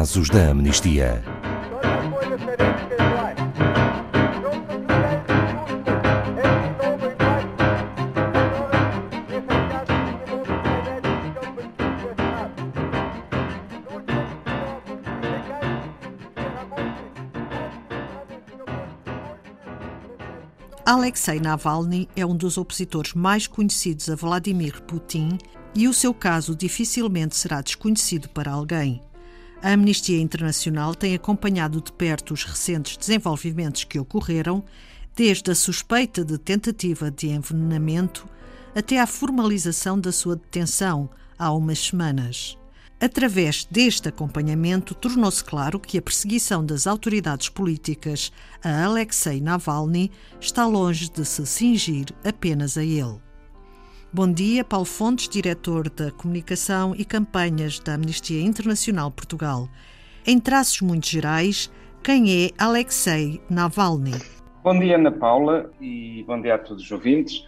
casos da amnistia. Alexei Navalny é um dos opositores mais conhecidos a Vladimir Putin e o seu caso dificilmente será desconhecido para alguém. A Amnistia Internacional tem acompanhado de perto os recentes desenvolvimentos que ocorreram, desde a suspeita de tentativa de envenenamento até à formalização da sua detenção há umas semanas. Através deste acompanhamento, tornou-se claro que a perseguição das autoridades políticas a Alexei Navalny está longe de se cingir apenas a ele. Bom dia, Paulo Fontes, diretor da Comunicação e Campanhas da Amnistia Internacional Portugal. Em traços muito gerais, quem é Alexei Navalny? Bom dia, Ana Paula, e bom dia a todos os ouvintes.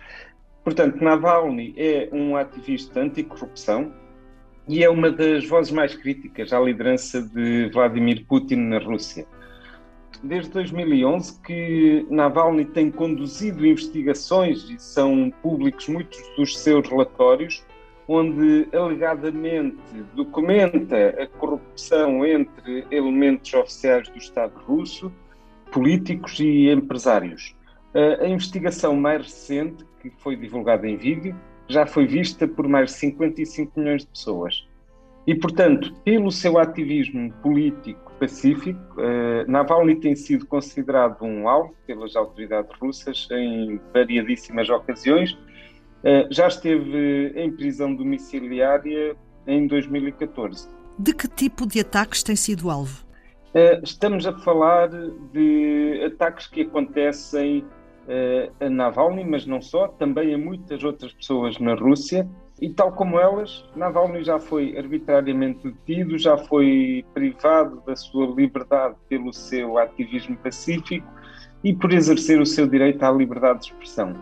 Portanto, Navalny é um ativista anticorrupção e é uma das vozes mais críticas à liderança de Vladimir Putin na Rússia. Desde 2011 que Navalny tem conduzido investigações e são públicos muitos dos seus relatórios, onde alegadamente documenta a corrupção entre elementos oficiais do Estado russo, políticos e empresários. A investigação mais recente, que foi divulgada em vídeo, já foi vista por mais de 55 milhões de pessoas. E, portanto, pelo seu ativismo político pacífico, eh, Navalny tem sido considerado um alvo pelas autoridades russas em variadíssimas ocasiões. Eh, já esteve em prisão domiciliária em 2014. De que tipo de ataques tem sido alvo? Eh, estamos a falar de ataques que acontecem a Navalny, mas não só, também a muitas outras pessoas na Rússia. E tal como elas, Navalny já foi arbitrariamente detido, já foi privado da sua liberdade pelo seu ativismo pacífico e por exercer o seu direito à liberdade de expressão.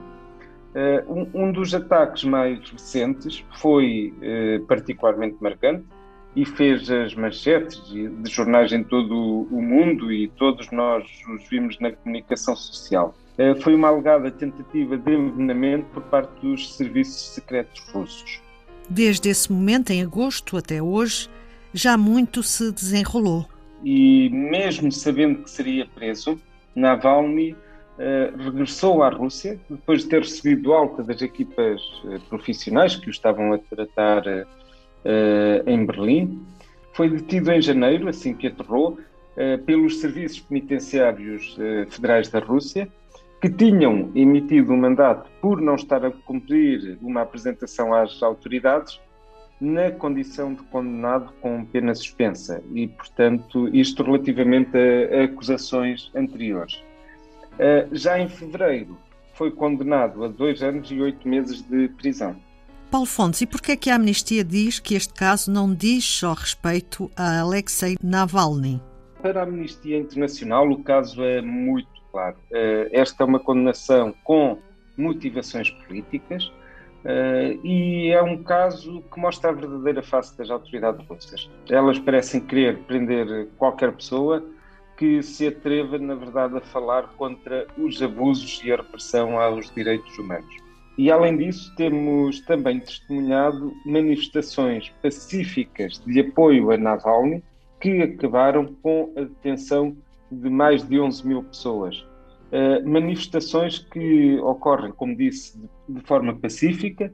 Uh, um, dos ataques mais recentes foi uh, particularmente marcante e fez as manchetes de jornais em todo o mundo e todos nós os vimos na comunicação social. Eh, foi uma alegada tentativa de envenenamento por parte dos serviços secretos russos. Desde esse momento, em agosto até hoje, já muito se desenrolou. E mesmo sabendo que seria preso, Navalny uh, regressou à Rússia, depois de ter recebido alta das equipas uh, profissionais que o estavam a tratar uh, em Berlim. Foi detido em janeiro, assim que aterrou, pelos serviços penitenciários federais da Rússia que tinham emitido um mandato por não estar a cumprir uma apresentação às autoridades na condição de condenado com pena suspensa e, portanto, isto relativamente a, a acusações anteriores. Uh, já em fevereiro foi condenado a dois anos e oito meses de prisão. Paulo Fontes, e porquê é que a Amnistia diz que este caso não diz só respeito a Alexei Navalny? Para a Amnistia Internacional, o caso é muito claro. Eh, esta é uma condenação com motivações políticas eh, e é um caso que mostra a verdadeira face das autoridades russas. Elas parecem querer prender qualquer pessoa que se atreva, na verdade, a falar contra os abusos e a repressão aos direitos humanos. E, além disso, temos também testemunhado manifestações pacíficas de apoio a Navalny que acabaram com a detenção de mais de 11 mil pessoas. Uh, manifestações que ocorrem, como disse, de, de forma pacífica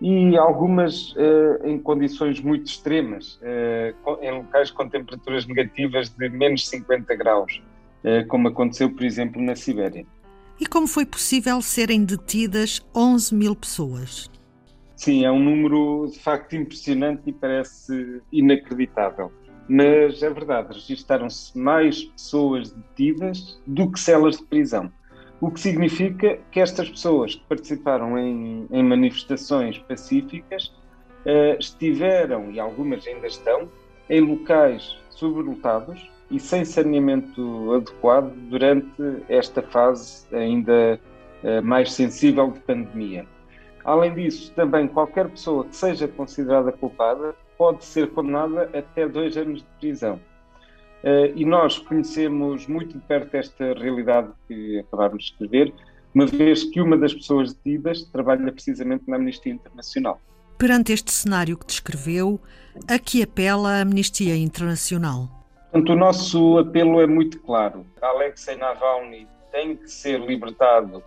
e algumas uh, em condições muito extremas, uh, em locais com temperaturas negativas de menos 50 graus, como aconteceu, por exemplo, na Sibéria. E como foi possível serem detidas 11 mil pessoas? Sim, é um número de facto impressionante e parece inacreditável mas é verdade, registaram-se mais pessoas detidas do que celas de prisão. O que significa que estas pessoas que participaram em, em manifestações pacíficas uh, estiveram, e algumas ainda estão, em locais sobrelotados e sem saneamento adequado durante esta fase ainda uh, mais sensível de pandemia. Além disso, também qualquer pessoa que seja considerada culpada pode ser condenada até dois anos de prisão. Uh, e nós conhecemos muito de perto esta realidade que acabámos de escrever, uma vez que uma das pessoas detidas trabalha precisamente na Amnistia Internacional. Perante este cenário que descreveu, a que apela a Amnistia Internacional? Portanto, o nosso apelo é muito claro. Alexei Navalny tem que ser libertado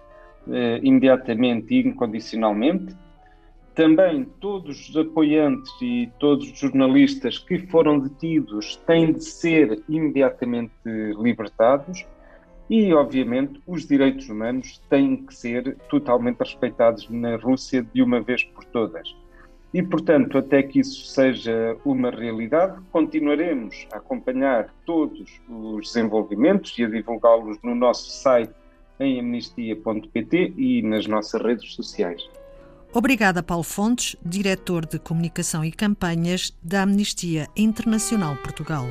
eh, imediatamente e incondicionalmente. Também todos os apoiantes e todos os jornalistas que foram detidos têm de ser imediatamente libertados e, obviamente, os direitos humanos têm que ser totalmente respeitados na Rússia de uma vez por todas. E, portanto, até que isso seja uma realidade, continuaremos a acompanhar todos os desenvolvimentos e a divulgá-los no nosso site em amnistia.pt e nas nossas redes sociais. Obrigada, Paulo Fontes, diretor de Comunicação e Campanhas da Amnistia Internacional Portugal.